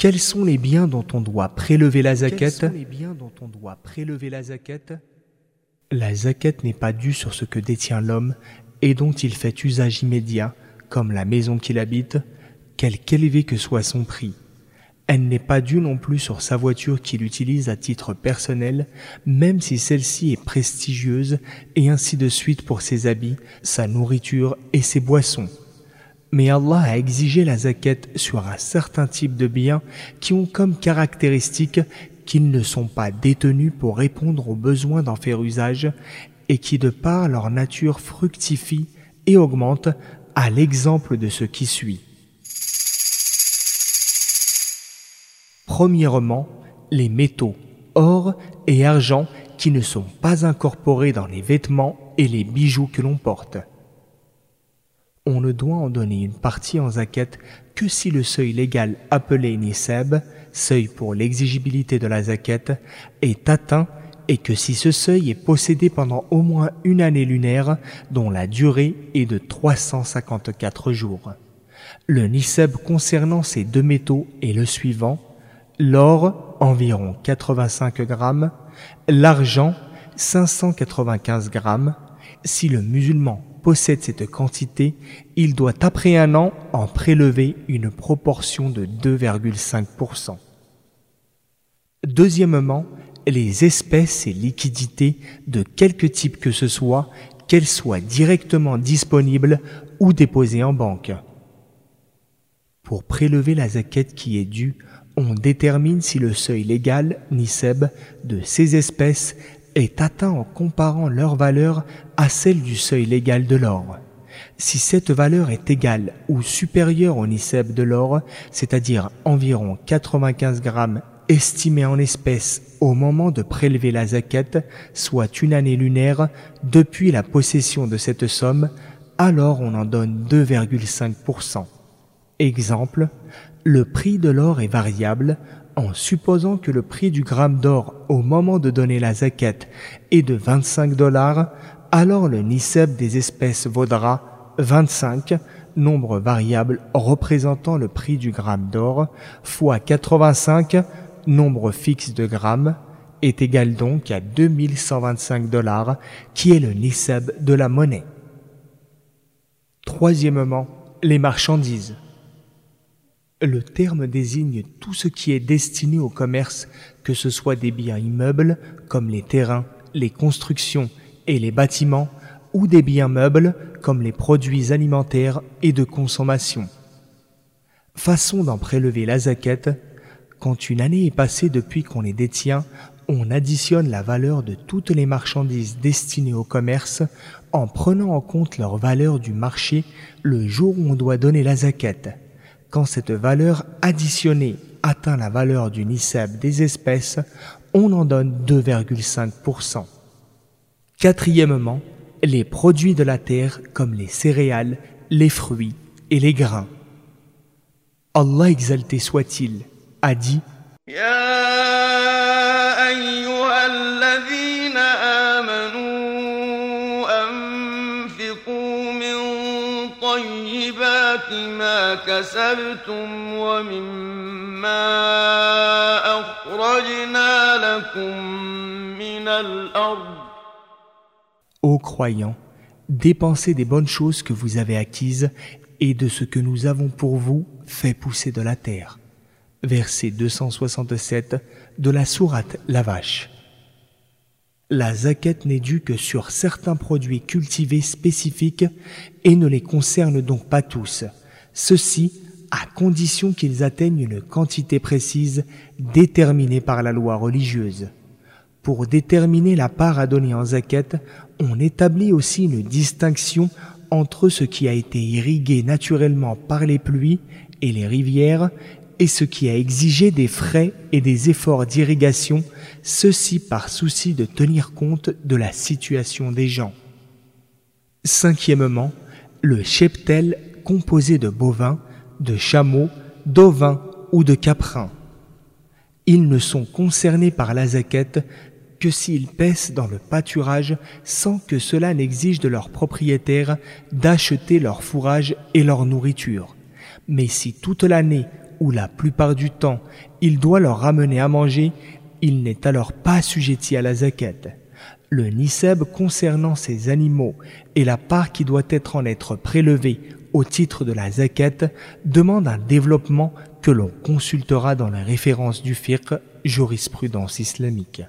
Quels sont les biens dont on doit prélever la zaquette La zaquette n'est pas due sur ce que détient l'homme et dont il fait usage immédiat, comme la maison qu'il habite, quelque élevé que soit son prix. Elle n'est pas due non plus sur sa voiture qu'il utilise à titre personnel, même si celle-ci est prestigieuse, et ainsi de suite pour ses habits, sa nourriture et ses boissons. Mais Allah a exigé la zaquette sur un certain type de biens qui ont comme caractéristique qu'ils ne sont pas détenus pour répondre aux besoins d'en faire usage et qui de par leur nature fructifient et augmentent à l'exemple de ce qui suit. Premièrement, les métaux, or et argent qui ne sont pas incorporés dans les vêtements et les bijoux que l'on porte on ne doit en donner une partie en zakat que si le seuil légal appelé nisab, seuil pour l'exigibilité de la zakat, est atteint et que si ce seuil est possédé pendant au moins une année lunaire dont la durée est de 354 jours. Le nisab concernant ces deux métaux est le suivant l'or environ 85 grammes, l'argent 595 grammes. Si le musulman possède cette quantité, il doit après un an en prélever une proportion de 2,5%. Deuxièmement, les espèces et liquidités de quelque type que ce soit, qu'elles soient directement disponibles ou déposées en banque. Pour prélever la zaquette qui est due, on détermine si le seuil légal, NICEB, de ces espèces est atteint en comparant leur valeur à celle du seuil légal de l'or. Si cette valeur est égale ou supérieure au niceb de l'or, c'est-à-dire environ 95 grammes estimés en espèces au moment de prélever la zaquette, soit une année lunaire depuis la possession de cette somme, alors on en donne 2,5%. Exemple, le prix de l'or est variable en supposant que le prix du gramme d'or au moment de donner la zaquette est de 25 dollars, alors le niseb des espèces vaudra 25, nombre variable représentant le prix du gramme d'or, fois 85, nombre fixe de grammes, est égal donc à 2125 dollars, qui est le niseb de la monnaie. Troisièmement, les marchandises. Le terme désigne tout ce qui est destiné au commerce, que ce soit des biens immeubles comme les terrains, les constructions et les bâtiments, ou des biens meubles comme les produits alimentaires et de consommation. Façon d'en prélever la zaquette, quand une année est passée depuis qu'on les détient, on additionne la valeur de toutes les marchandises destinées au commerce en prenant en compte leur valeur du marché le jour où on doit donner la zaquette quand cette valeur additionnée atteint la valeur du NICEB des espèces, on en donne 2,5%. Quatrièmement, les produits de la terre comme les céréales, les fruits et les grains. Allah exalté soit-il, a dit Ô croyants, dépensez des bonnes choses que vous avez acquises et de ce que nous avons pour vous fait pousser de la terre. Verset 267 de la sourate La Vache. La zaquette n'est due que sur certains produits cultivés spécifiques et ne les concerne donc pas tous. Ceci à condition qu'ils atteignent une quantité précise déterminée par la loi religieuse. Pour déterminer la part à donner en zaquette, on établit aussi une distinction entre ce qui a été irrigué naturellement par les pluies et les rivières et ce qui a exigé des frais et des efforts d'irrigation, ceci par souci de tenir compte de la situation des gens. Cinquièmement, le cheptel composé de bovins, de chameaux, d'ovins ou de caprins. Ils ne sont concernés par la zaquette que s'ils pèsent dans le pâturage sans que cela n'exige de leurs propriétaires d'acheter leur fourrage et leur nourriture. Mais si toute l'année où la plupart du temps il doit leur ramener à manger, il n'est alors pas assujetti à la zakat. Le nisab concernant ces animaux et la part qui doit être en être prélevée au titre de la zakat demande un développement que l'on consultera dans les références du fiqh jurisprudence islamique.